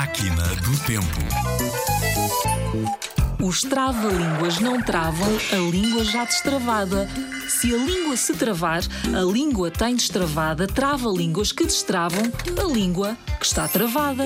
Máquina do Tempo. Os trava-línguas não travam a língua já destravada. Se a língua se travar, a língua tem destravada trava-línguas que destravam a língua que está travada.